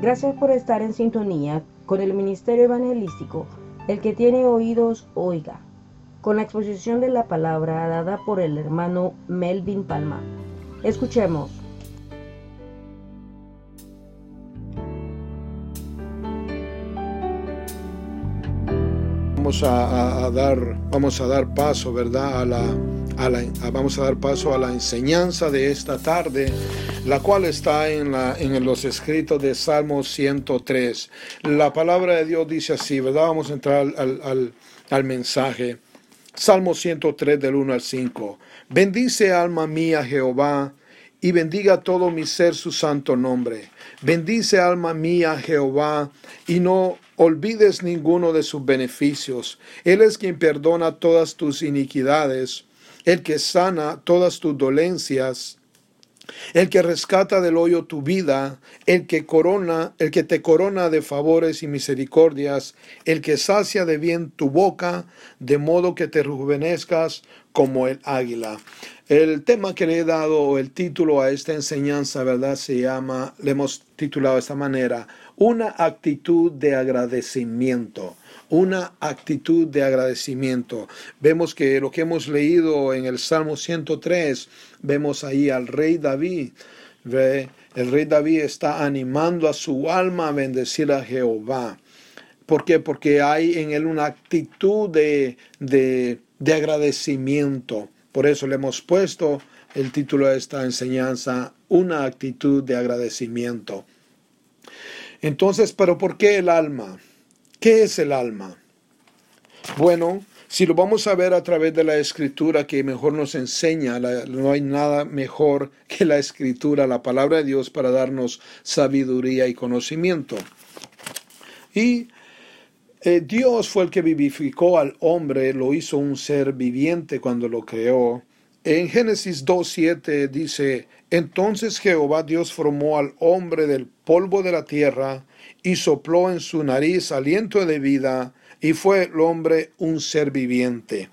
gracias por estar en sintonía con el Ministerio Evangelístico. El que tiene oídos, oiga, con la exposición de la palabra dada por el hermano Melvin Palma. Escuchemos. Vamos a, dar, vamos a dar paso, ¿verdad? A la, vamos a dar paso a la enseñanza de esta tarde, la cual está en, los escritos de Salmo 103. La palabra de Dios dice así, ¿verdad? Vamos a entrar al, al, al mensaje. Salmo 103 del 1 al 5. Bendice alma mía Jehová y bendiga todo mi ser su santo nombre. Bendice alma mía Jehová y no olvides ninguno de sus beneficios. Él es quien perdona todas tus iniquidades, el que sana todas tus dolencias, el que rescata del hoyo tu vida, el que corona, el que te corona de favores y misericordias, el que sacia de bien tu boca, de modo que te rejuvenezcas como el águila. El tema que le he dado, el título a esta enseñanza, ¿verdad? Se llama, le hemos titulado de esta manera, una actitud de agradecimiento una actitud de agradecimiento. Vemos que lo que hemos leído en el Salmo 103, vemos ahí al rey David. El rey David está animando a su alma a bendecir a Jehová. ¿Por qué? Porque hay en él una actitud de, de, de agradecimiento. Por eso le hemos puesto el título de esta enseñanza, una actitud de agradecimiento. Entonces, ¿pero por qué el alma? ¿Qué es el alma? Bueno, si lo vamos a ver a través de la escritura que mejor nos enseña, no hay nada mejor que la escritura, la palabra de Dios para darnos sabiduría y conocimiento. Y eh, Dios fue el que vivificó al hombre, lo hizo un ser viviente cuando lo creó. En Génesis 2.7 dice, entonces Jehová Dios formó al hombre del polvo de la tierra y sopló en su nariz aliento de vida y fue el hombre un ser viviente.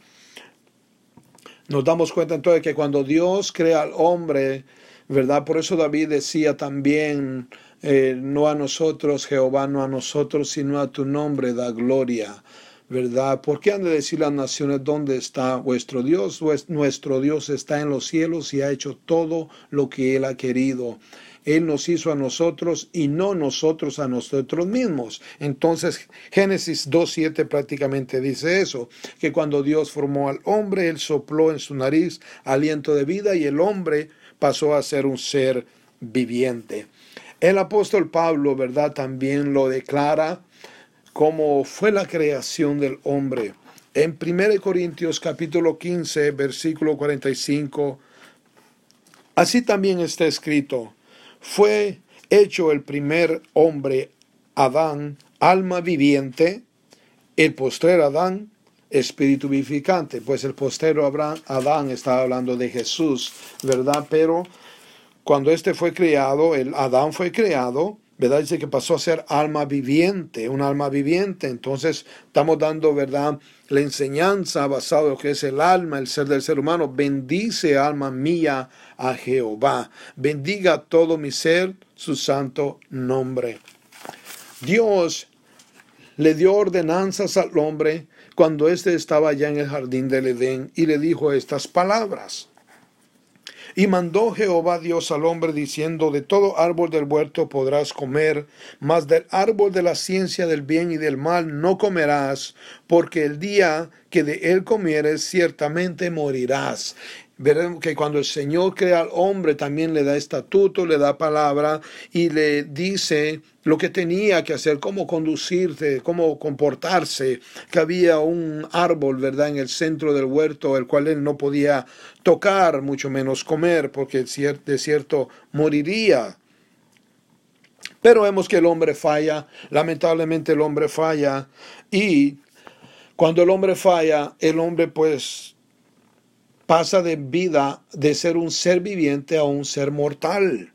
Nos damos cuenta entonces que cuando Dios crea al hombre, ¿verdad? Por eso David decía también, eh, no a nosotros, Jehová, no a nosotros, sino a tu nombre da gloria. ¿verdad? ¿Por qué han de decir las naciones dónde está vuestro Dios? Nuestro Dios está en los cielos y ha hecho todo lo que Él ha querido. Él nos hizo a nosotros y no nosotros a nosotros mismos. Entonces Génesis 2.7 prácticamente dice eso, que cuando Dios formó al hombre, Él sopló en su nariz aliento de vida y el hombre pasó a ser un ser viviente. El apóstol Pablo, ¿verdad? También lo declara como fue la creación del hombre. En 1 Corintios capítulo 15, versículo 45, así también está escrito, fue hecho el primer hombre, Adán, alma viviente, el postrer Adán, espíritu vivificante. Pues el postero Adán estaba hablando de Jesús, ¿verdad? Pero cuando este fue creado, el Adán fue creado, ¿verdad? Dice que pasó a ser alma viviente, un alma viviente. Entonces estamos dando, ¿verdad? La enseñanza basada en lo que es el alma, el ser del ser humano. Bendice, alma mía, a Jehová. Bendiga todo mi ser su santo nombre. Dios le dio ordenanzas al hombre cuando éste estaba ya en el jardín del Edén y le dijo estas palabras. Y mandó Jehová Dios al hombre diciendo, de todo árbol del huerto podrás comer, mas del árbol de la ciencia del bien y del mal no comerás, porque el día que de él comieres ciertamente morirás veremos que cuando el Señor crea al hombre también le da estatuto, le da palabra y le dice lo que tenía que hacer, cómo conducirse, cómo comportarse, que había un árbol, ¿verdad?, en el centro del huerto, el cual él no podía tocar, mucho menos comer, porque de cierto moriría. Pero vemos que el hombre falla, lamentablemente el hombre falla, y cuando el hombre falla, el hombre pues pasa de vida de ser un ser viviente a un ser mortal.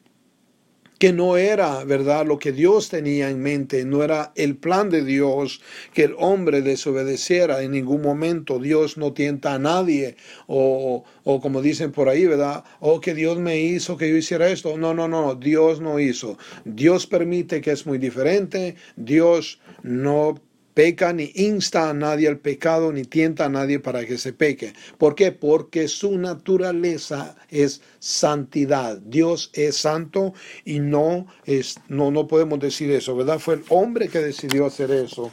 Que no era, ¿verdad?, lo que Dios tenía en mente, no era el plan de Dios que el hombre desobedeciera en ningún momento. Dios no tienta a nadie, o, o como dicen por ahí, ¿verdad?, o oh, que Dios me hizo que yo hiciera esto. No, no, no, Dios no hizo. Dios permite que es muy diferente. Dios no peca ni insta a nadie al pecado ni tienta a nadie para que se peque. ¿Por qué? Porque su naturaleza es santidad. Dios es santo y no es no no podemos decir eso, ¿verdad? Fue el hombre que decidió hacer eso.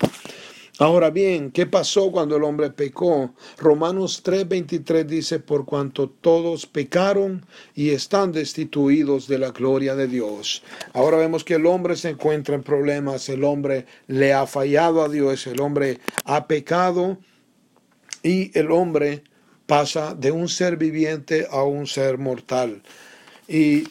Ahora bien, ¿qué pasó cuando el hombre pecó? Romanos 3:23 dice, por cuanto todos pecaron y están destituidos de la gloria de Dios. Ahora vemos que el hombre se encuentra en problemas, el hombre le ha fallado a Dios, el hombre ha pecado y el hombre pasa de un ser viviente a un ser mortal. Y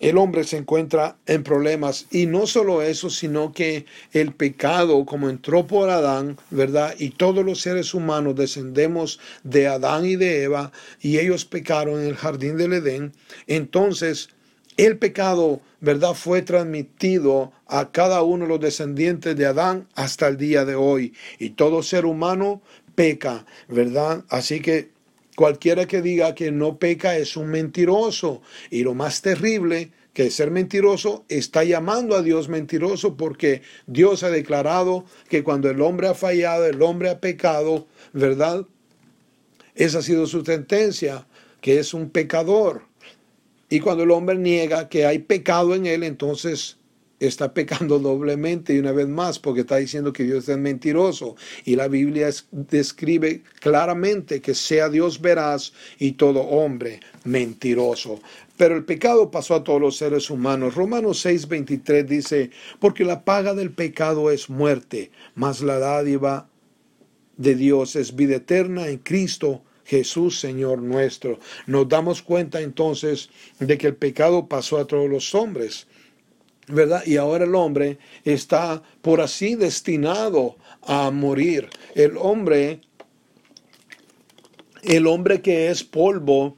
el hombre se encuentra en problemas. Y no solo eso, sino que el pecado, como entró por Adán, ¿verdad? Y todos los seres humanos descendemos de Adán y de Eva, y ellos pecaron en el jardín del Edén. Entonces, el pecado, ¿verdad? Fue transmitido a cada uno de los descendientes de Adán hasta el día de hoy. Y todo ser humano peca, ¿verdad? Así que Cualquiera que diga que no peca es un mentiroso. Y lo más terrible que ser mentiroso está llamando a Dios mentiroso porque Dios ha declarado que cuando el hombre ha fallado, el hombre ha pecado, ¿verdad? Esa ha sido su sentencia, que es un pecador. Y cuando el hombre niega que hay pecado en él, entonces está pecando doblemente y una vez más porque está diciendo que Dios es mentiroso. Y la Biblia describe claramente que sea Dios veraz y todo hombre mentiroso. Pero el pecado pasó a todos los seres humanos. Romanos 6:23 dice, porque la paga del pecado es muerte, mas la dádiva de Dios es vida eterna en Cristo. Jesús Señor nuestro. Nos damos cuenta entonces de que el pecado pasó a todos los hombres. ¿Verdad? Y ahora el hombre está por así destinado a morir. El hombre, el hombre que es polvo,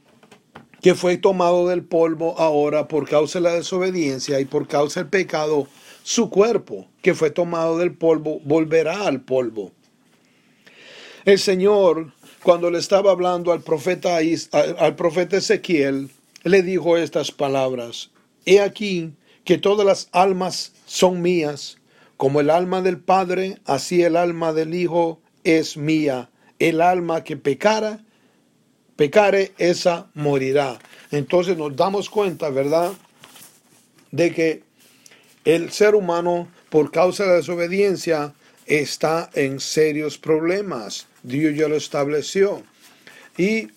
que fue tomado del polvo ahora por causa de la desobediencia y por causa del pecado, su cuerpo, que fue tomado del polvo, volverá al polvo. El Señor, cuando le estaba hablando al profeta, al profeta Ezequiel, le dijo estas palabras, He aquí, que todas las almas son mías, como el alma del Padre, así el alma del Hijo es mía. El alma que pecara, pecare, esa morirá. Entonces nos damos cuenta, ¿verdad? De que el ser humano, por causa de la desobediencia, está en serios problemas. Dios ya lo estableció. Y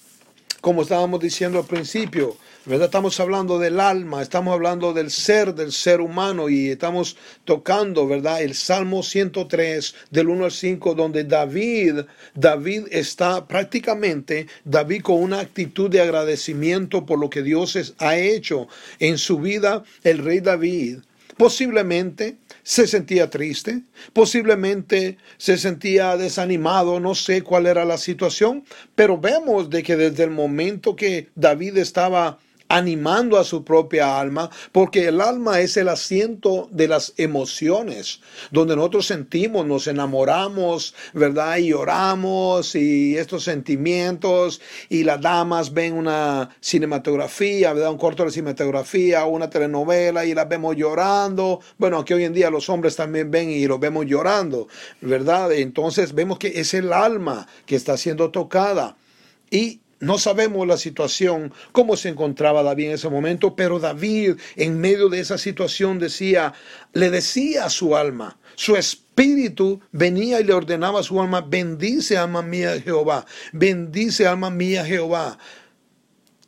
como estábamos diciendo al principio, ¿verdad? Estamos hablando del alma, estamos hablando del ser del ser humano y estamos tocando, ¿verdad? El Salmo 103 del 1 al 5 donde David, David está prácticamente, David con una actitud de agradecimiento por lo que Dios ha hecho en su vida, el rey David posiblemente se sentía triste, posiblemente se sentía desanimado, no sé cuál era la situación, pero vemos de que desde el momento que David estaba animando a su propia alma, porque el alma es el asiento de las emociones, donde nosotros sentimos, nos enamoramos, ¿verdad? Y oramos y estos sentimientos, y las damas ven una cinematografía, ¿verdad? Un corto de cinematografía, una telenovela y las vemos llorando. Bueno, aquí hoy en día los hombres también ven y los vemos llorando, ¿verdad? Entonces vemos que es el alma que está siendo tocada. Y no sabemos la situación, cómo se encontraba David en ese momento, pero David en medio de esa situación decía, le decía a su alma, su espíritu venía y le ordenaba a su alma, bendice alma mía Jehová, bendice alma mía Jehová.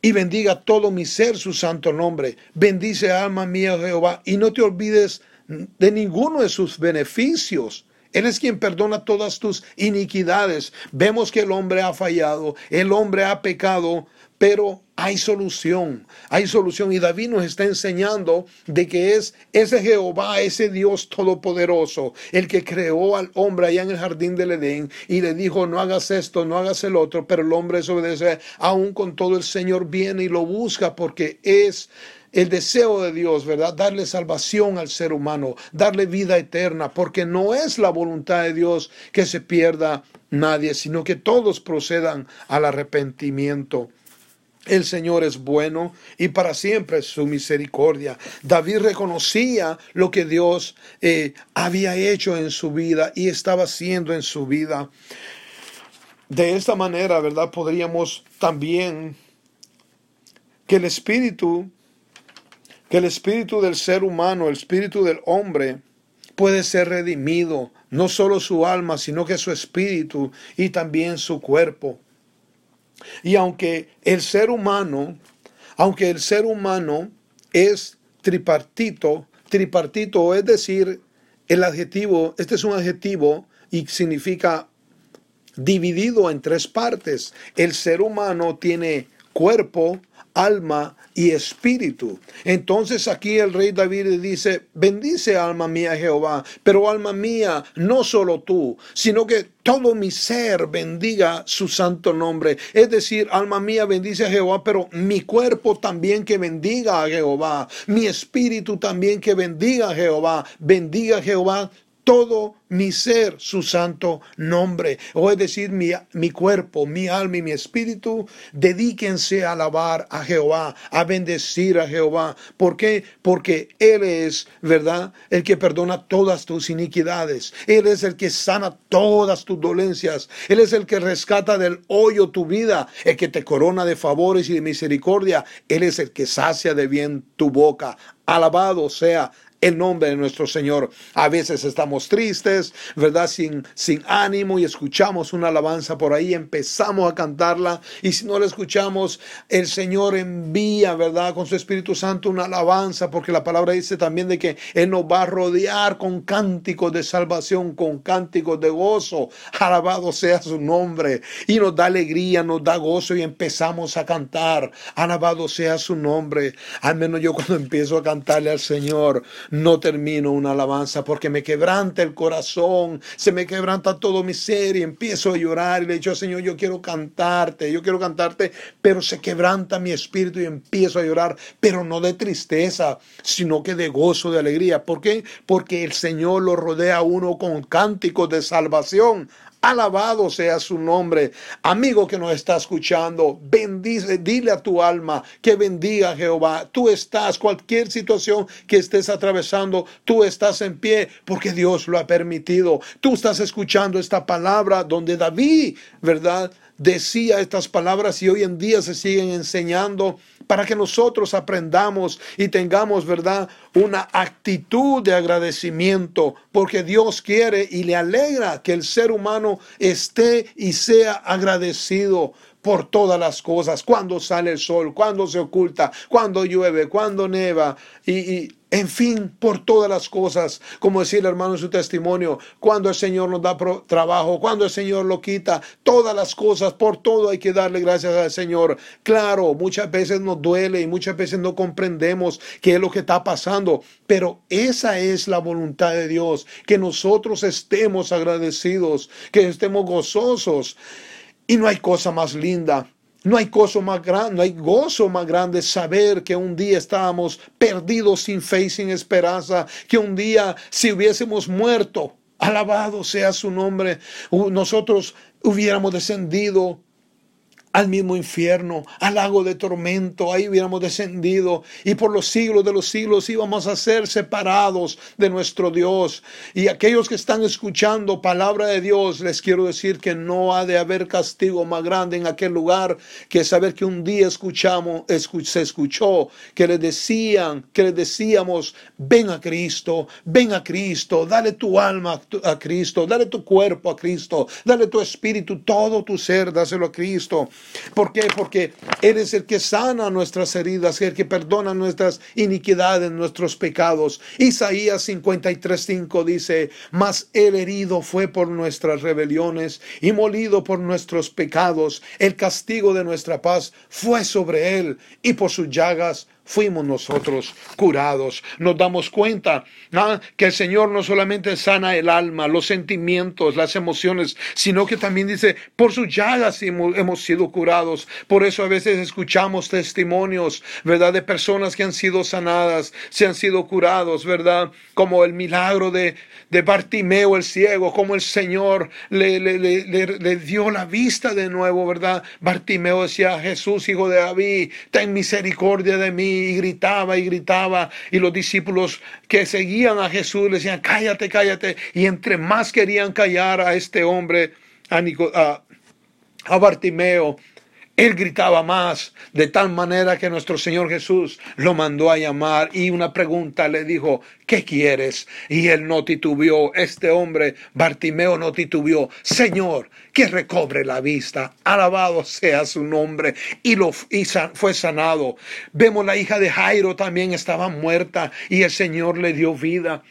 Y bendiga todo mi ser su santo nombre. Bendice alma mía Jehová. Y no te olvides de ninguno de sus beneficios él es quien perdona todas tus iniquidades. Vemos que el hombre ha fallado, el hombre ha pecado, pero hay solución, hay solución. Y David nos está enseñando de que es ese Jehová, ese Dios todopoderoso, el que creó al hombre allá en el jardín del Edén y le dijo, no hagas esto, no hagas el otro, pero el hombre desobedece, aún con todo el Señor viene y lo busca porque es el deseo de Dios, ¿verdad? Darle salvación al ser humano, darle vida eterna, porque no es la voluntad de Dios que se pierda nadie, sino que todos procedan al arrepentimiento. El Señor es bueno y para siempre es su misericordia. David reconocía lo que Dios eh, había hecho en su vida y estaba haciendo en su vida. De esta manera, ¿verdad? Podríamos también que el Espíritu que el espíritu del ser humano, el espíritu del hombre, puede ser redimido, no solo su alma, sino que su espíritu y también su cuerpo. Y aunque el ser humano, aunque el ser humano es tripartito, tripartito es decir, el adjetivo, este es un adjetivo y significa dividido en tres partes. El ser humano tiene cuerpo, alma y espíritu. Entonces aquí el rey David dice, bendice alma mía Jehová, pero alma mía, no solo tú, sino que todo mi ser bendiga su santo nombre. Es decir, alma mía bendice a Jehová, pero mi cuerpo también que bendiga a Jehová, mi espíritu también que bendiga a Jehová, bendiga a Jehová todo mi ser su santo nombre. O es decir, mi, mi, cuerpo, mi alma y mi espíritu, dedíquense a alabar a Jehová, a bendecir a Jehová. ¿Por qué? Porque Él es, ¿verdad? El que perdona todas tus iniquidades. Él es el que sana todas tus dolencias. Él es el que rescata del hoyo tu vida, el que te corona de favores y de misericordia. Él es el que sacia de bien tu boca. Alabado sea el nombre de nuestro Señor. A veces estamos tristes, ¿verdad? Sin, sin ánimo y escuchamos una alabanza por ahí, empezamos a cantarla y si no la escuchamos, el Señor envía, ¿verdad? Con su Espíritu Santo una alabanza, porque la palabra dice también de que Él nos va a rodear con cánticos de salvación, con cánticos de gozo. Alabado sea su nombre y nos da alegría, nos da gozo y empezamos a cantar. Alabado sea su nombre. Al menos yo cuando empiezo a cantarle al Señor, no termino una alabanza porque me quebranta el corazón, se me quebranta todo mi ser y empiezo a llorar y le digo, Señor, yo quiero cantarte, yo quiero cantarte, pero se quebranta mi espíritu y empiezo a llorar, pero no de tristeza, sino que de gozo, de alegría. ¿Por qué? Porque el Señor lo rodea a uno con cánticos de salvación. Alabado sea su nombre. Amigo que nos está escuchando, bendice, dile a tu alma que bendiga Jehová. Tú estás, cualquier situación que estés atravesando, tú estás en pie porque Dios lo ha permitido. Tú estás escuchando esta palabra donde David, ¿verdad? Decía estas palabras y hoy en día se siguen enseñando para que nosotros aprendamos y tengamos, ¿verdad?, una actitud de agradecimiento, porque Dios quiere y le alegra que el ser humano esté y sea agradecido por todas las cosas, cuando sale el sol, cuando se oculta, cuando llueve, cuando neva y, en fin, por todas las cosas, como decía el hermano en su testimonio, cuando el Señor nos da trabajo, cuando el Señor lo quita, todas las cosas, por todo hay que darle gracias al Señor. Claro, muchas veces nos duele y muchas veces no comprendemos qué es lo que está pasando, pero esa es la voluntad de Dios, que nosotros estemos agradecidos, que estemos gozosos. Y no hay cosa más linda, no hay gozo más grande, no hay gozo más grande saber que un día estábamos perdidos sin fe y sin esperanza, que un día si hubiésemos muerto, alabado sea su nombre, nosotros hubiéramos descendido al mismo infierno, al lago de tormento, ahí hubiéramos descendido y por los siglos de los siglos íbamos a ser separados de nuestro Dios. Y aquellos que están escuchando palabra de Dios, les quiero decir que no ha de haber castigo más grande en aquel lugar que saber que un día escuchamos, se escuchó que le decían, que le decíamos, ven a Cristo, ven a Cristo, dale tu alma a Cristo, dale tu cuerpo a Cristo, dale tu espíritu, todo tu ser, dáselo a Cristo ¿Por qué? Porque Él es el que sana nuestras heridas, el que perdona nuestras iniquidades, nuestros pecados. Isaías 53:5 dice, mas el herido fue por nuestras rebeliones y molido por nuestros pecados. El castigo de nuestra paz fue sobre Él y por sus llagas fuimos nosotros curados. Nos damos cuenta que el Señor no solamente sana el alma, los sentimientos, las emociones, sino que también dice, por sus llagas hemos, sido curados. Por eso a veces escuchamos testimonios, ¿verdad? De personas que han sido sanadas, se han sido curados, ¿verdad? Como el milagro de, de Bartimeo el ciego, como el Señor le, le, le, dio la vista de nuevo, ¿verdad? Bartimeo decía, Jesús, hijo de David, ten misericordia de mí y gritaba y gritaba. Y los discípulos que seguían a Jesús le decían, cállate, cállate. Y entre más querían callar a este hombre, a, a Bartimeo, él gritaba más, de tal manera que nuestro Señor Jesús lo mandó a llamar y una pregunta le dijo, ¿qué quieres? Y él no titubeó, este hombre, Bartimeo, no titubeó, Señor, que recobre la vista, alabado sea su nombre, y, lo, y fue sanado. Vemos la hija de Jairo también estaba muerta y el Señor le dio vida.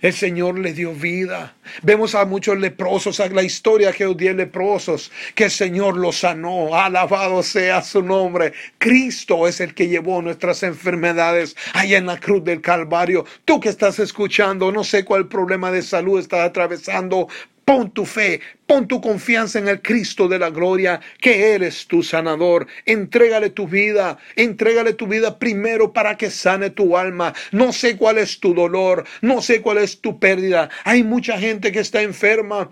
El Señor le dio vida. Vemos a muchos leprosos, a la historia que os dio leprosos, que el Señor los sanó. Alabado sea su nombre. Cristo es el que llevó nuestras enfermedades allá en la cruz del Calvario. Tú que estás escuchando, no sé cuál problema de salud estás atravesando, Pon tu fe, pon tu confianza en el Cristo de la gloria, que eres tu sanador. Entrégale tu vida, entrégale tu vida primero para que sane tu alma. No sé cuál es tu dolor, no sé cuál es tu pérdida. Hay mucha gente que está enferma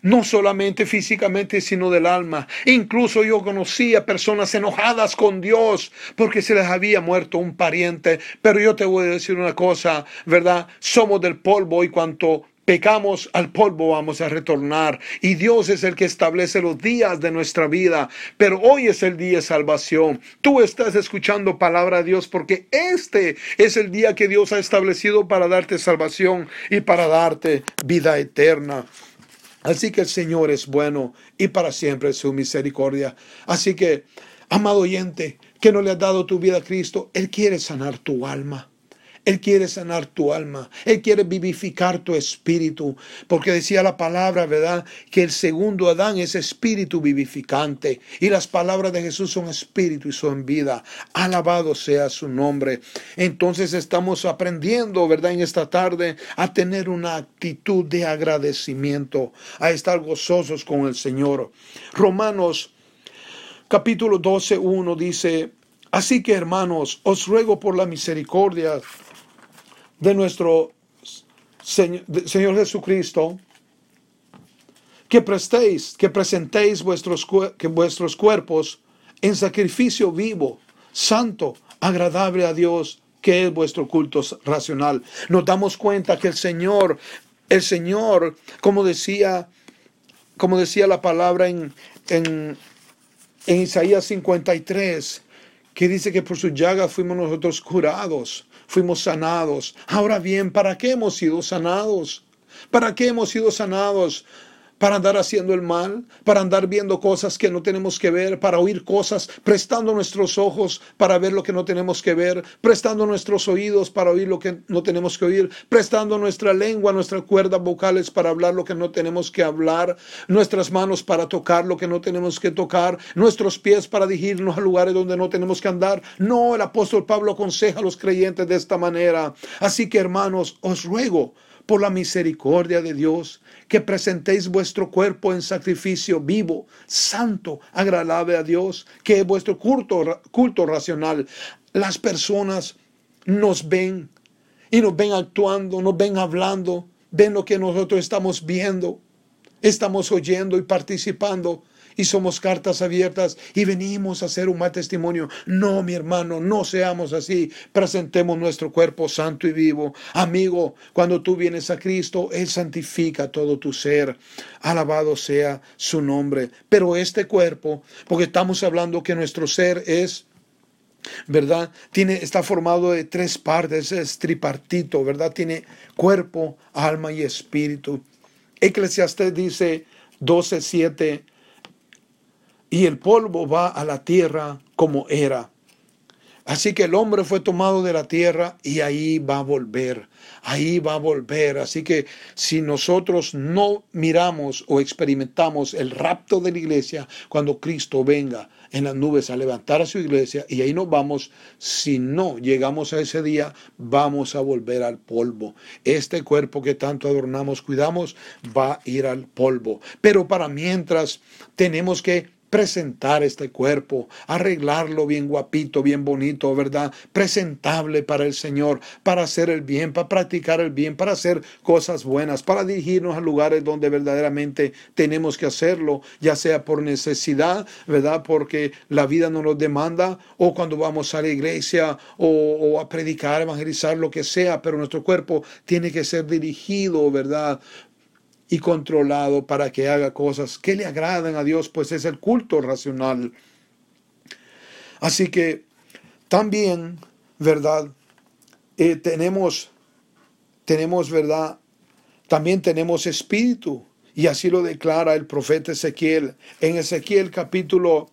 no solamente físicamente, sino del alma. Incluso yo conocía personas enojadas con Dios porque se les había muerto un pariente. Pero yo te voy a decir una cosa, ¿verdad? Somos del polvo y cuanto pecamos, al polvo vamos a retornar. Y Dios es el que establece los días de nuestra vida. Pero hoy es el día de salvación. Tú estás escuchando palabra de Dios porque este es el día que Dios ha establecido para darte salvación y para darte vida eterna. Así que el Señor es bueno y para siempre su misericordia. Así que, amado oyente, que no le has dado tu vida a Cristo, Él quiere sanar tu alma. Él quiere sanar tu alma. Él quiere vivificar tu espíritu. Porque decía la palabra, ¿verdad? Que el segundo Adán es espíritu vivificante. Y las palabras de Jesús son espíritu y son vida. Alabado sea su nombre. Entonces estamos aprendiendo, ¿verdad? En esta tarde a tener una actitud de agradecimiento. A estar gozosos con el Señor. Romanos capítulo 12, 1 dice. Así que hermanos, os ruego por la misericordia de nuestro Señor, Jesucristo, que prestéis, que presentéis vuestros, que vuestros cuerpos en sacrificio vivo, santo, agradable a Dios, que es vuestro culto racional. Nos damos cuenta que el Señor, el Señor, como decía, como decía la palabra en, en, en Isaías 53, que dice que por su llaga fuimos nosotros curados fuimos sanados. Ahora bien, ¿para qué hemos sido sanados? ¿Para qué hemos sido sanados? Para andar haciendo el mal, para andar viendo cosas que no tenemos que ver, para oír cosas, prestando nuestros ojos para ver lo que no tenemos que ver, prestando nuestros oídos para oír lo que no tenemos que oír, prestando nuestra lengua, nuestras cuerdas vocales para hablar lo que no tenemos que hablar, nuestras manos para tocar lo que no tenemos que tocar, nuestros pies para dirigirnos a lugares donde no tenemos que andar. No, el apóstol Pablo aconseja a los creyentes de esta manera. Así que hermanos, os ruego por la misericordia de Dios, que presentéis vuestro cuerpo en sacrificio vivo, santo, agradable a Dios, que es vuestro culto, culto racional. Las personas nos ven y nos ven actuando, nos ven hablando, ven lo que nosotros estamos viendo, estamos oyendo y participando y somos cartas abiertas y venimos a hacer un mal testimonio. No, mi hermano, no seamos así. Presentemos nuestro cuerpo santo y vivo. Amigo, cuando tú vienes a Cristo, Él santifica todo tu ser. Alabado sea su nombre. Pero este cuerpo, porque estamos hablando que nuestro ser es... ¿verdad? Tiene, está formado de tres partes, es tripartito, ¿verdad? Tiene cuerpo, alma y espíritu. Eclesiastes dice 12.7 y el polvo va a la tierra como era. Así que el hombre fue tomado de la tierra y ahí va a volver, ahí va a volver. Así que si nosotros no miramos o experimentamos el rapto de la iglesia cuando Cristo venga en las nubes a levantar a su iglesia y ahí nos vamos, si no llegamos a ese día, vamos a volver al polvo. Este cuerpo que tanto adornamos, cuidamos, va a ir al polvo. Pero para mientras tenemos que presentar este cuerpo, arreglarlo bien guapito, bien bonito, ¿verdad? Presentable para el Señor, para hacer el bien, para practicar el bien, para hacer cosas buenas, para dirigirnos a lugares donde verdaderamente tenemos que hacerlo, ya sea por necesidad, ¿verdad? Porque la vida nos lo demanda, o cuando vamos a la iglesia o, o a predicar, evangelizar, lo que sea, pero nuestro cuerpo tiene que ser dirigido, ¿verdad? Y controlado para que haga cosas que le agradan a Dios, pues es el culto racional. Así que también, ¿verdad? Eh, tenemos, tenemos, ¿verdad? También tenemos espíritu. Y así lo declara el profeta Ezequiel. En Ezequiel capítulo,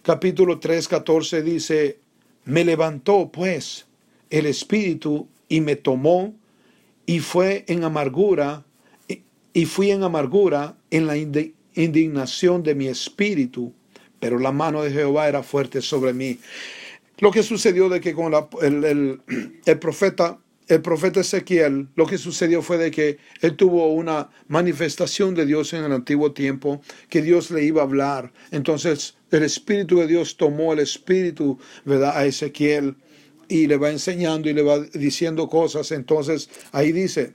capítulo 3, 14 dice, me levantó pues el espíritu y me tomó y fue en amargura y fui en amargura en la indignación de mi espíritu, pero la mano de Jehová era fuerte sobre mí. Lo que sucedió de que con el, el, profeta el profeta Ezequiel, lo que sucedió fue de que él tuvo una manifestación de Dios en el antiguo tiempo, que Dios le iba a hablar. Entonces el Espíritu de Dios tomó el Espíritu, ¿verdad?, a Ezequiel y le va enseñando y le va diciendo cosas. Entonces ahí dice,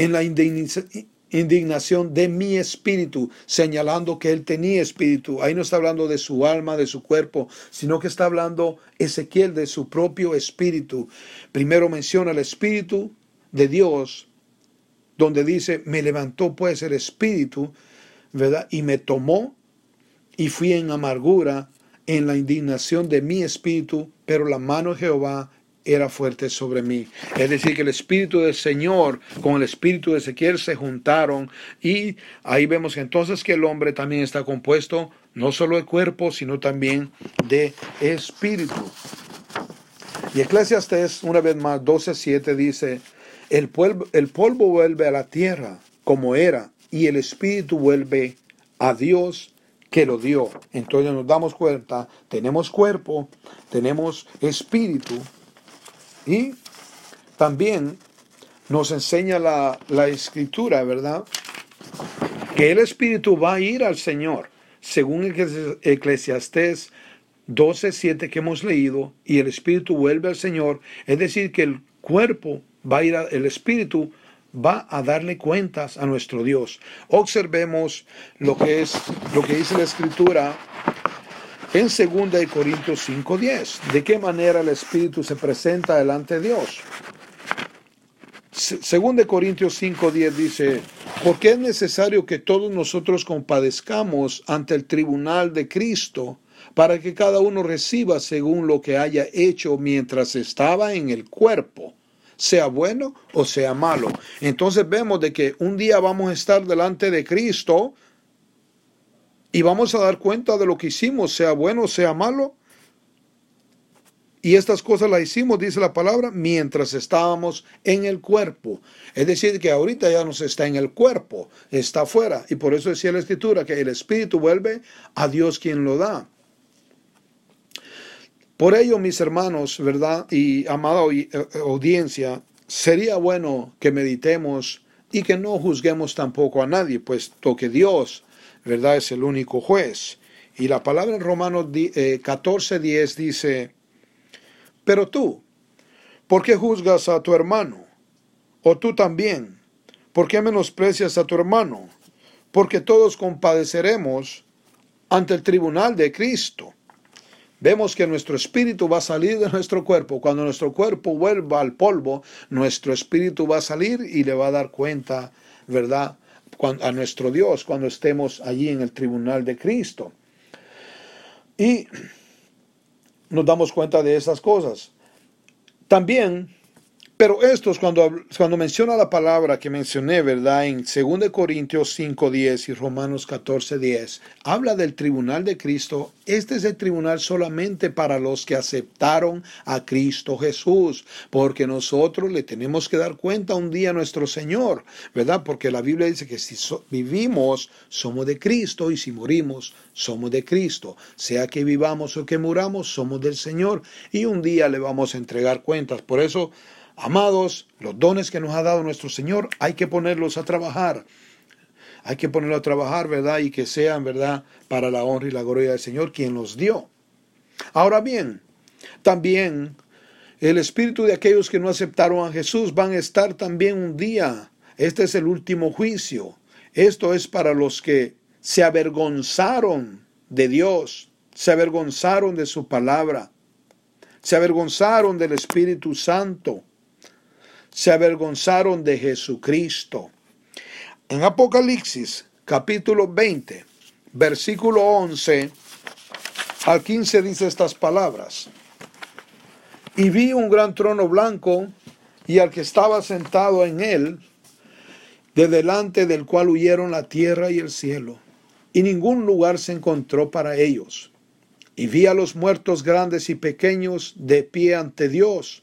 en la indignación de mi espíritu, señalando que él tenía espíritu. Ahí no está hablando de su alma, de su cuerpo, sino que está hablando Ezequiel de su propio espíritu. Primero menciona el espíritu de Dios, donde dice, me levantó pues el espíritu, ¿verdad? Y me tomó y fui en amargura en la indignación de mi espíritu, pero la mano de Jehová era fuerte sobre mí. Es decir, que el Espíritu del Señor con el Espíritu de Ezequiel se juntaron y ahí vemos entonces que el hombre también está compuesto no solo de cuerpo, sino también de espíritu. Y Eclesiastes, una vez más, 12.7 dice, el polvo, el polvo vuelve a la tierra como era y el espíritu vuelve a Dios que lo dio. Entonces nos damos cuenta, tenemos cuerpo, tenemos espíritu, y también nos enseña la, escritura, ¿verdad? Que el Espíritu va a ir al Señor, según Eclesiastés 12, 7 que hemos leído, y el Espíritu vuelve al Señor, es decir, que el cuerpo va a ir, el Espíritu va a darle cuentas a nuestro Dios. Observemos lo que es, lo que dice la Escritura en 2 Corintios 5:10. ¿De qué manera el Espíritu se presenta delante de Dios? 2 Corintios 5:10 dice, porque es necesario que todos nosotros compadezcamos ante el tribunal de Cristo para que cada uno reciba según lo que haya hecho mientras estaba en el cuerpo, sea bueno o sea malo. Entonces vemos de que un día vamos a estar delante de Cristo, y vamos a dar cuenta de lo que hicimos, sea bueno o sea malo. Y estas cosas las hicimos, dice la palabra, mientras estábamos en el cuerpo. Es decir, que ahorita ya no está en el cuerpo, está afuera. Y por eso decía la escritura que el espíritu vuelve a Dios quien lo da. Por ello, mis hermanos, ¿verdad? Y amada eh, audiencia, sería bueno que meditemos y que no juzguemos tampoco a nadie, puesto que Dios ¿verdad? Es el único juez. Y la palabra en Romanos 14:10 eh, dice, pero tú, ¿por qué juzgas a tu hermano? O tú también, ¿por qué menosprecias a tu hermano? Porque todos compadeceremos ante el tribunal de Cristo. Vemos que nuestro espíritu va a salir de nuestro cuerpo. Cuando nuestro cuerpo vuelva al polvo, nuestro espíritu va a salir y le va a dar cuenta, ¿verdad? A nuestro Dios cuando estemos allí en el tribunal de Cristo. Y nos damos cuenta de esas cosas. También Pero estos, cuando, cuando menciona la palabra que mencioné, ¿verdad? En 2 Corintios 5.10 y Romanos 14.10, habla del tribunal de Cristo. Este es el tribunal solamente para los que aceptaron a Cristo Jesús, porque nosotros le tenemos que dar cuenta un día a nuestro Señor, ¿verdad? Porque la Biblia dice que si vivimos, somos de Cristo y si morimos, somos de Cristo. Sea que vivamos o que muramos, somos del Señor y un día le vamos a entregar cuentas. Por eso, Amados, los dones que nos ha dado nuestro Señor hay que ponerlos a trabajar. Hay que ponerlos a trabajar, ¿verdad? Y que sean, ¿verdad? Para la honra y la gloria del Señor quien los dio. Ahora bien, también el espíritu de aquellos que no aceptaron a Jesús van a estar también un día. Este es el último juicio. Esto es para los que se avergonzaron de Dios, se avergonzaron de su palabra, se avergonzaron del Espíritu Santo se avergonzaron de Jesucristo. En Apocalipsis capítulo 20, versículo 11 al 15 dice estas palabras. Y vi un gran trono blanco y al que estaba sentado en él, de delante del cual huyeron la tierra y el cielo, y ningún lugar se encontró para ellos. Y vi a los muertos grandes y pequeños de pie ante Dios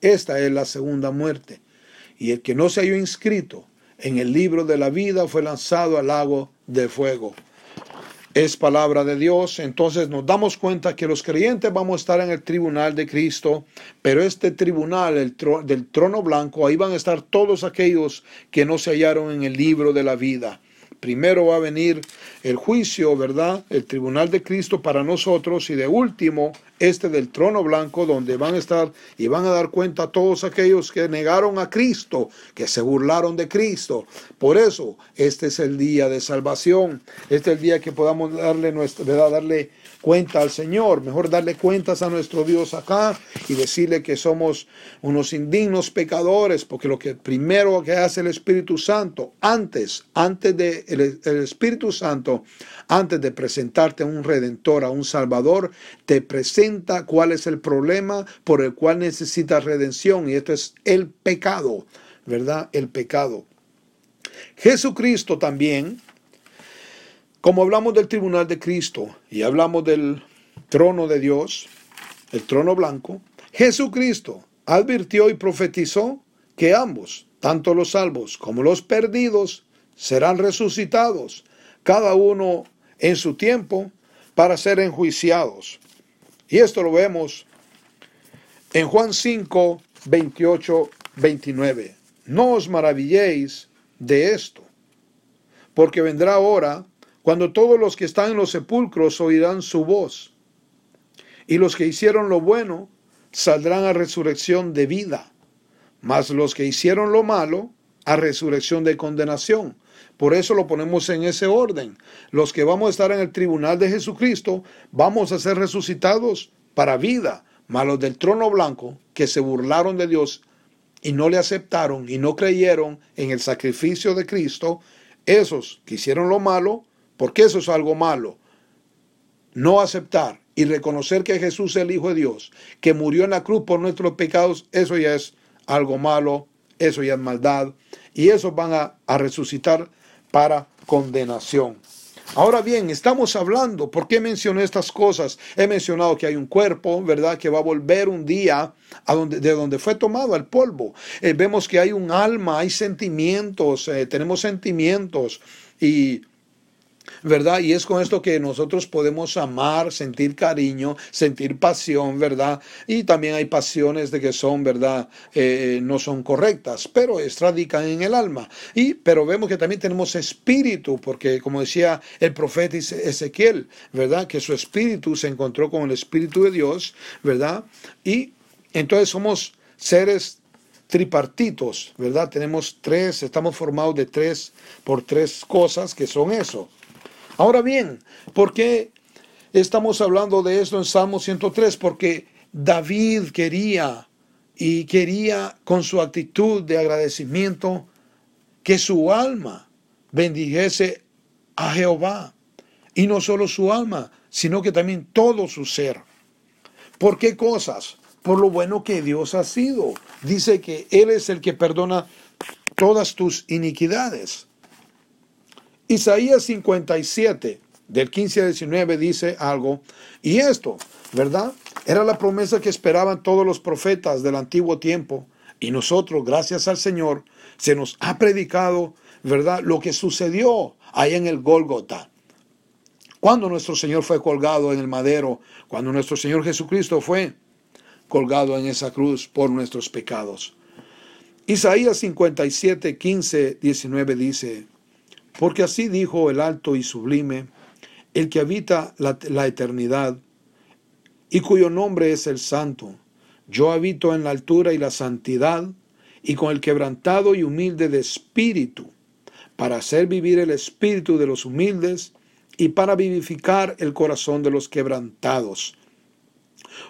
Esta es la segunda muerte. Y el que no se halló inscrito en el libro de la vida fue lanzado al lago de fuego. Es palabra de Dios, entonces nos damos cuenta que los creyentes vamos a estar en el tribunal de Cristo, pero este tribunal el del trono blanco, ahí van a estar todos aquellos que no se hallaron en el libro de la vida. Primero va a venir el juicio, ¿verdad? El tribunal de Cristo para nosotros y de último este del trono blanco donde van a estar y van a dar cuenta a todos aquellos que negaron a Cristo, que se burlaron de Cristo. Por eso, este es el día de salvación. Este es el día que podamos darle nuestra, ¿verdad? Darle cuenta al Señor, mejor darle cuentas a nuestro Dios acá y decirle que somos unos indignos pecadores, porque lo que primero que hace el Espíritu Santo, antes, antes de el, Espíritu Santo, antes de presentarte a un redentor, a un salvador, te presenta cuál es el problema por el cual necesitas redención y esto es el pecado, ¿verdad? El pecado. Jesucristo también como hablamos del tribunal de Cristo y hablamos del trono de Dios, el trono blanco, Jesucristo advirtió y profetizó que ambos, tanto los salvos como los perdidos, serán resucitados, cada uno en su tiempo, para ser enjuiciados. Y esto lo vemos en Juan 5, 28, 29. No os maravilléis de esto, porque vendrá hora cuando todos los que están en los sepulcros oirán su voz, y los que hicieron lo bueno saldrán a resurrección de vida, mas los que hicieron lo malo a resurrección de condenación. Por eso lo ponemos en ese orden. Los que vamos a estar en el tribunal de Jesucristo, vamos a ser resucitados para vida, mas los del trono blanco, que se burlaron de Dios y no le aceptaron y no creyeron en el sacrificio de Cristo, esos que hicieron lo malo, porque eso es algo malo. No aceptar y reconocer que Jesús es el Hijo de Dios, que murió en la cruz por nuestros pecados, eso ya es algo malo, eso ya es maldad, y esos van a, resucitar para condenación. Ahora bien, estamos hablando, ¿por qué mencioné estas cosas? He mencionado que hay un cuerpo, ¿verdad? Que va a volver un día de donde fue tomado el polvo. Eh, vemos que hay un alma, hay sentimientos, eh, tenemos sentimientos y ¿verdad? Y es con esto que nosotros podemos amar, sentir cariño, sentir pasión, ¿verdad? Y también hay pasiones de que son, ¿verdad? Eh, no son correctas, pero radican en el alma. Y, pero vemos que también tenemos espíritu, porque como decía el profeta Ezequiel, ¿verdad? Que su espíritu se encontró con el espíritu de Dios, ¿verdad? Y entonces somos seres tripartitos, ¿verdad? Tenemos tres, estamos formados de tres por tres cosas que son eso. Ahora bien, ¿por qué estamos hablando de esto en Salmo 103? Porque David quería y quería con su actitud de agradecimiento que su alma bendijese a Jehová. Y no solo su alma, sino que también todo su ser. ¿Por qué cosas? Por lo bueno que Dios ha sido. Dice que Él es el que perdona todas tus iniquidades. Isaías 57, del 15 al 19, dice algo. Y esto, ¿verdad? Era la promesa que esperaban todos los profetas del antiguo tiempo. Y nosotros, gracias al Señor, se nos ha predicado, ¿verdad? Lo que sucedió ahí en el Gólgota. Cuando nuestro Señor fue colgado en el madero, cuando nuestro Señor Jesucristo fue colgado en esa cruz por nuestros pecados. Isaías 57, 15, 19 dice, porque así dijo el alto y sublime, el que habita la, eternidad y cuyo nombre es el santo. Yo habito en la altura y la santidad y con el quebrantado y humilde de espíritu, para hacer vivir el espíritu de los humildes y para vivificar el corazón de los quebrantados.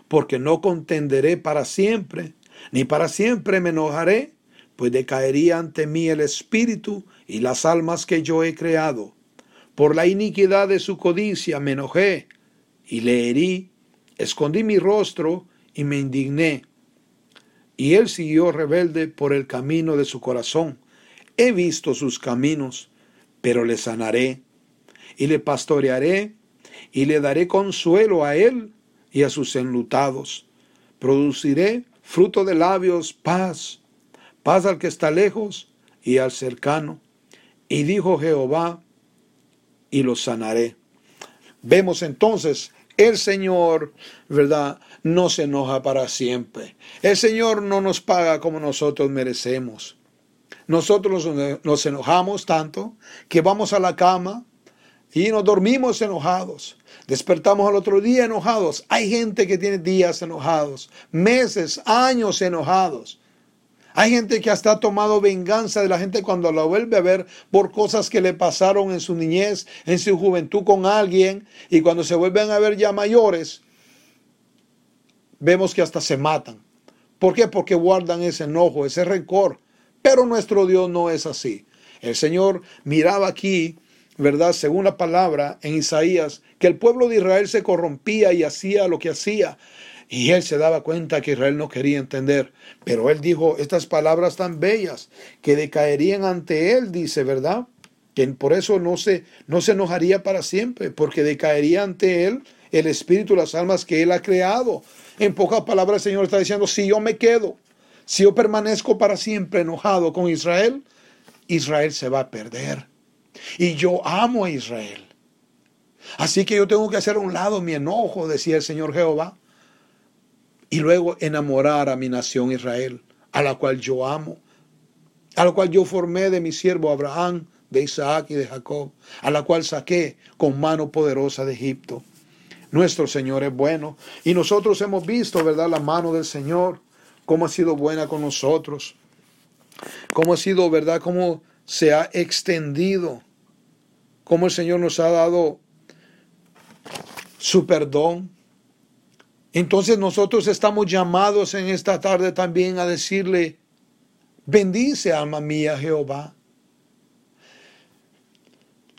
Porque no contenderé para siempre, ni para siempre me enojaré, pues decaería ante mí el espíritu y las almas que yo he creado. Por la iniquidad de su codicia me enojé y le herí, escondí mi rostro y me indigné. Y él siguió rebelde por el camino de su corazón. He visto sus caminos, pero le sanaré y le pastorearé y le daré consuelo a él y a sus enlutados. Produciré fruto de labios, paz, paz al que está lejos y al cercano. Y dijo Jehová, y lo sanaré. Vemos entonces, el Señor, ¿verdad? No se enoja para siempre. El Señor no nos paga como nosotros merecemos. Nosotros nos enojamos tanto que vamos a la cama y nos dormimos enojados. Despertamos al otro día enojados. Hay gente que tiene días enojados, meses, años enojados. Hay gente que hasta ha tomado venganza de la gente cuando la vuelve a ver por cosas que le pasaron en su niñez, en su juventud con alguien, y cuando se vuelven a ver ya mayores, vemos que hasta se matan. ¿Por qué? Porque guardan ese enojo, ese rencor. Pero nuestro Dios no es así. El Señor miraba aquí ¿verdad? Según la palabra en Isaías, que el pueblo de Israel se corrompía y hacía lo que hacía. Y él se daba cuenta que Israel no quería entender. Pero él dijo estas palabras tan bellas que decaerían ante él, dice, ¿verdad? Que por eso no se, no se enojaría para siempre, porque decaería ante él el espíritu, las almas que él ha creado. En pocas palabras el Señor está diciendo, si yo me quedo, si yo permanezco para siempre enojado con Israel, Israel se va a perder. Y yo amo a Israel. Así que yo tengo que hacer a un lado mi enojo, decía el Señor Jehová, y luego enamorar a mi nación Israel, a la cual yo amo, a la cual yo formé de mi siervo Abraham, de Isaac y de Jacob, a la cual saqué con mano poderosa de Egipto. Nuestro Señor es bueno y nosotros hemos visto, ¿verdad?, la mano del Señor, cómo ha sido buena con nosotros, cómo ha sido, ¿verdad?, cómo se ha extendido cómo el Señor nos ha dado su perdón. Entonces nosotros estamos llamados en esta tarde también a decirle, bendice alma mía Jehová.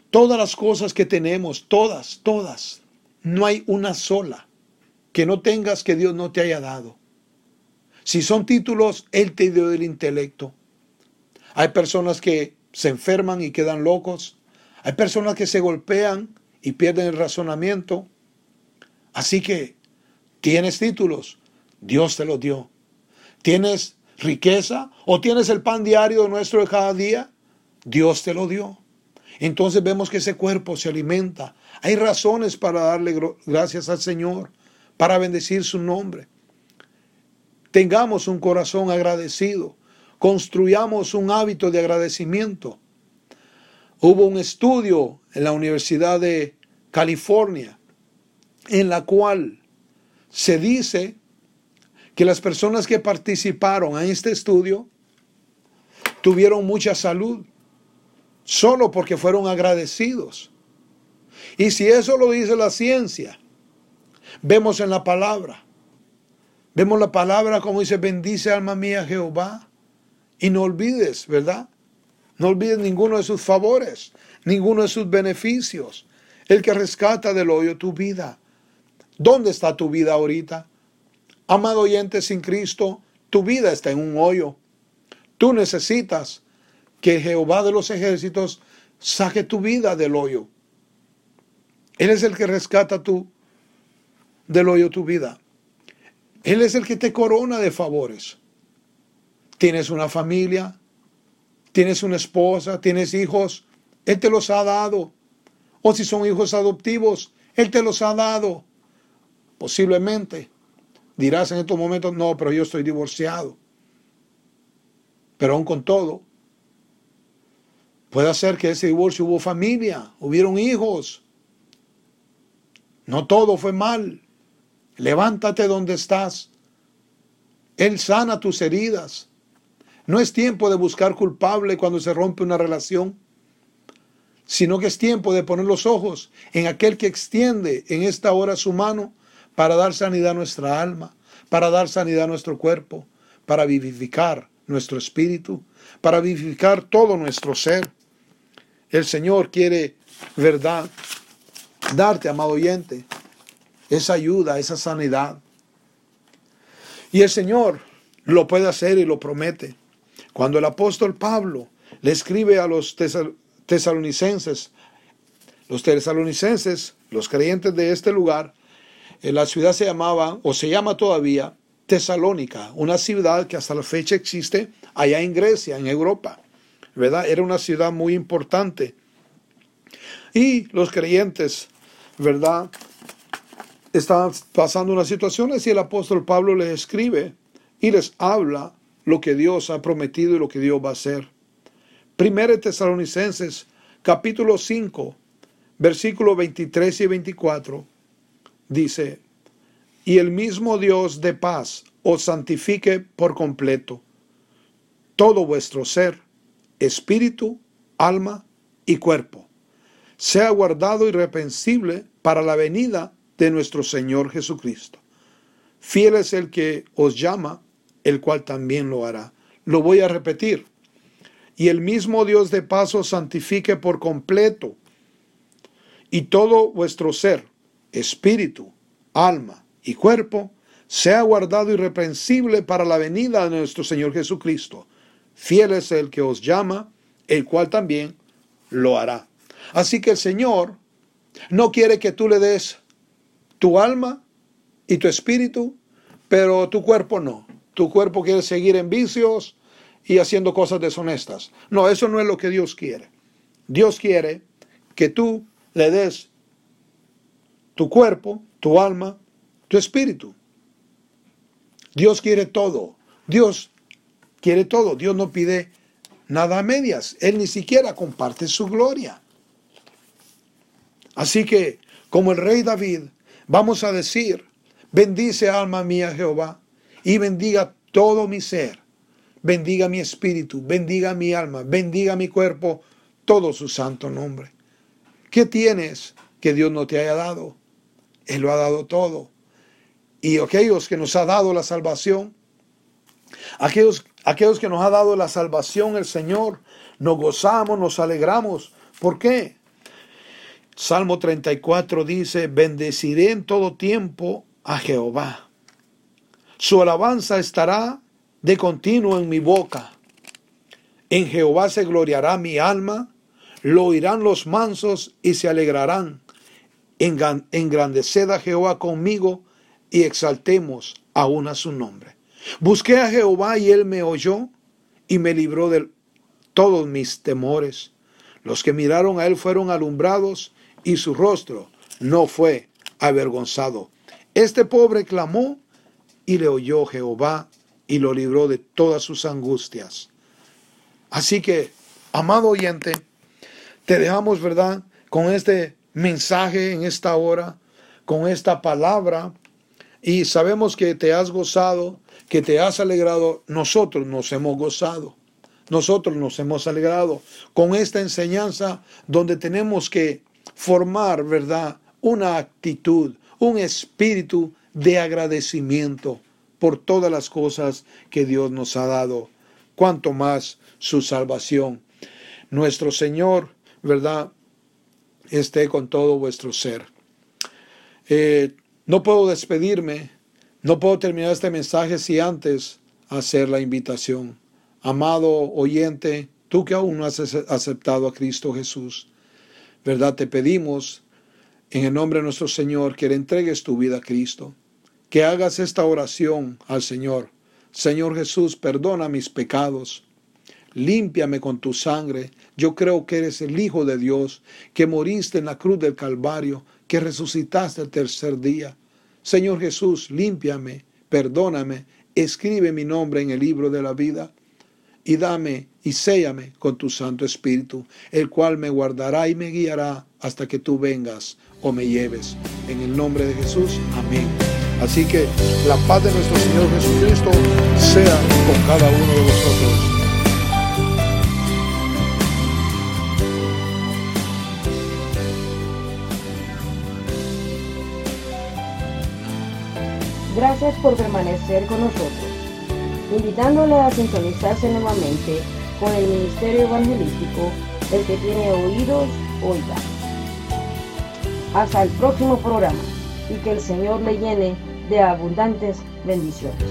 Todas las cosas que tenemos, todas, todas, no hay una sola que no tengas que Dios no te haya dado. Si son títulos, Él te dio el intelecto. Hay personas que se enferman y quedan locos. Hay personas que se golpean y pierden el razonamiento. Así que tienes títulos, Dios te los dio. Tienes riqueza o tienes el pan diario nuestro de cada día, Dios te lo dio. Entonces vemos que ese cuerpo se alimenta. Hay razones para darle gracias al Señor, para bendecir su nombre. Tengamos un corazón agradecido, construyamos un hábito de agradecimiento. Hubo un estudio en la Universidad de California en la cual se dice que las personas que participaron en este estudio tuvieron mucha salud solo porque fueron agradecidos. Y si eso lo dice la ciencia, vemos en la palabra. Vemos la palabra como dice, bendice alma mía Jehová. Y no olvides, ¿verdad? No olvides ninguno de sus favores, ninguno de sus beneficios. El que rescata del hoyo tu vida. ¿Dónde está tu vida ahorita? Amado oyente sin Cristo, tu vida está en un hoyo. Tú necesitas que Jehová de los ejércitos saque tu vida del hoyo. Él es el que rescata tú del hoyo tu vida. Él es el que te corona de favores. Tienes una familia, tienes una esposa, tienes hijos, Él te los ha dado. O si son hijos adoptivos, Él te los ha dado. Posiblemente dirás en estos momentos, no, pero yo estoy divorciado. Pero aún con todo, puede ser que ese divorcio hubo familia, hubieron hijos. No todo fue mal. Levántate donde estás. Él sana tus heridas. No es tiempo de buscar culpable cuando se rompe una relación, sino que es tiempo de poner los ojos en aquel que extiende en esta hora su mano para dar sanidad a nuestra alma, para dar sanidad a nuestro cuerpo, para vivificar nuestro espíritu, para vivificar todo nuestro ser. El Señor quiere, verdad, darte, amado oyente, esa ayuda, esa sanidad. Y el Señor lo puede hacer y lo promete. Cuando el apóstol Pablo le escribe a los tesalonicenses, los tesalonicenses, los creyentes de este lugar, la ciudad se llamaba, o se llama todavía, Tesalónica, una ciudad que hasta la fecha existe allá en Grecia, en Europa. ¿Verdad? Era una ciudad muy importante. Y los creyentes, ¿verdad? Estaban pasando unas situaciones y el apóstol Pablo les escribe y les habla lo que Dios ha prometido y lo que Dios va a hacer. Primero Tesalonicenses capítulo 5, versículos 23 y 24 dice, y el mismo Dios de paz os santifique por completo todo vuestro ser, espíritu, alma y cuerpo, sea guardado irrepensible para la venida de nuestro Señor Jesucristo. Fiel es el que os llama el cual también lo hará. Lo voy a repetir. Y el mismo Dios de paso santifique por completo y todo vuestro ser, espíritu, alma y cuerpo, sea guardado irreprensible para la venida de nuestro Señor Jesucristo. Fiel es el que os llama, el cual también lo hará. Así que el Señor no quiere que tú le des tu alma y tu espíritu, pero tu cuerpo no tu cuerpo quiere seguir en vicios y haciendo cosas deshonestas. No, eso no es lo que Dios quiere. Dios quiere que tú le des tu cuerpo, tu alma, tu espíritu. Dios quiere todo. Dios quiere todo. Dios no pide nada a medias. Él ni siquiera comparte su gloria. Así que, como el rey David, vamos a decir, bendice alma mía Jehová y bendiga todo mi ser. Bendiga mi espíritu, bendiga mi alma, bendiga mi cuerpo, todo su santo nombre. ¿Qué tienes que Dios no te haya dado? Él lo ha dado todo. Y aquellos que nos ha dado la salvación, aquellos, aquellos que nos ha dado la salvación el Señor, nos gozamos, nos alegramos. ¿Por qué? Salmo 34 dice, bendeciré en todo tiempo a Jehová. Su alabanza estará de continuo en mi boca. En Jehová se gloriará mi alma, lo oirán los mansos y se alegrarán. Engrandeced a Jehová conmigo y exaltemos aún a su nombre. Busqué a Jehová y él me oyó y me libró de todos mis temores. Los que miraron a él fueron alumbrados y su rostro no fue avergonzado. Este pobre clamó y le oyó Jehová y lo libró de todas sus angustias. Así que, amado oyente, te dejamos, ¿verdad? Con este mensaje en esta hora, con esta palabra, y sabemos que te has gozado, que te has alegrado, nosotros nos hemos gozado. Nosotros nos hemos alegrado con esta enseñanza donde tenemos que formar, ¿verdad? Una actitud, un espíritu de agradecimiento por todas las cosas que Dios nos ha dado, cuanto más su salvación. Nuestro Señor, ¿verdad? Esté con todo vuestro ser. Eh, no puedo despedirme, no puedo terminar este mensaje si antes hacer la invitación. Amado oyente, tú que aún no has aceptado a Cristo Jesús, ¿verdad? Te pedimos en el nombre de nuestro Señor que le entregues tu vida a Cristo, que hagas esta oración al Señor. Señor Jesús, perdona mis pecados, límpiame con tu sangre. Yo creo que eres el Hijo de Dios, que moriste en la cruz del Calvario, que resucitaste el tercer día. Señor Jesús, límpiame, perdóname, escribe mi nombre en el libro de la vida y dame y séllame con tu Santo Espíritu, el cual me guardará y me guiará hasta que tú vengas o me lleves. En el nombre de Jesús, amén. Así que la paz de nuestro Señor Jesucristo sea con cada uno de vosotros. Gracias por permanecer con nosotros, invitándole a sintonizarse nuevamente con el Ministerio Evangelístico, el que tiene oídos, oiga. Hasta el próximo programa y que el Señor le llene de abundantes bendiciones.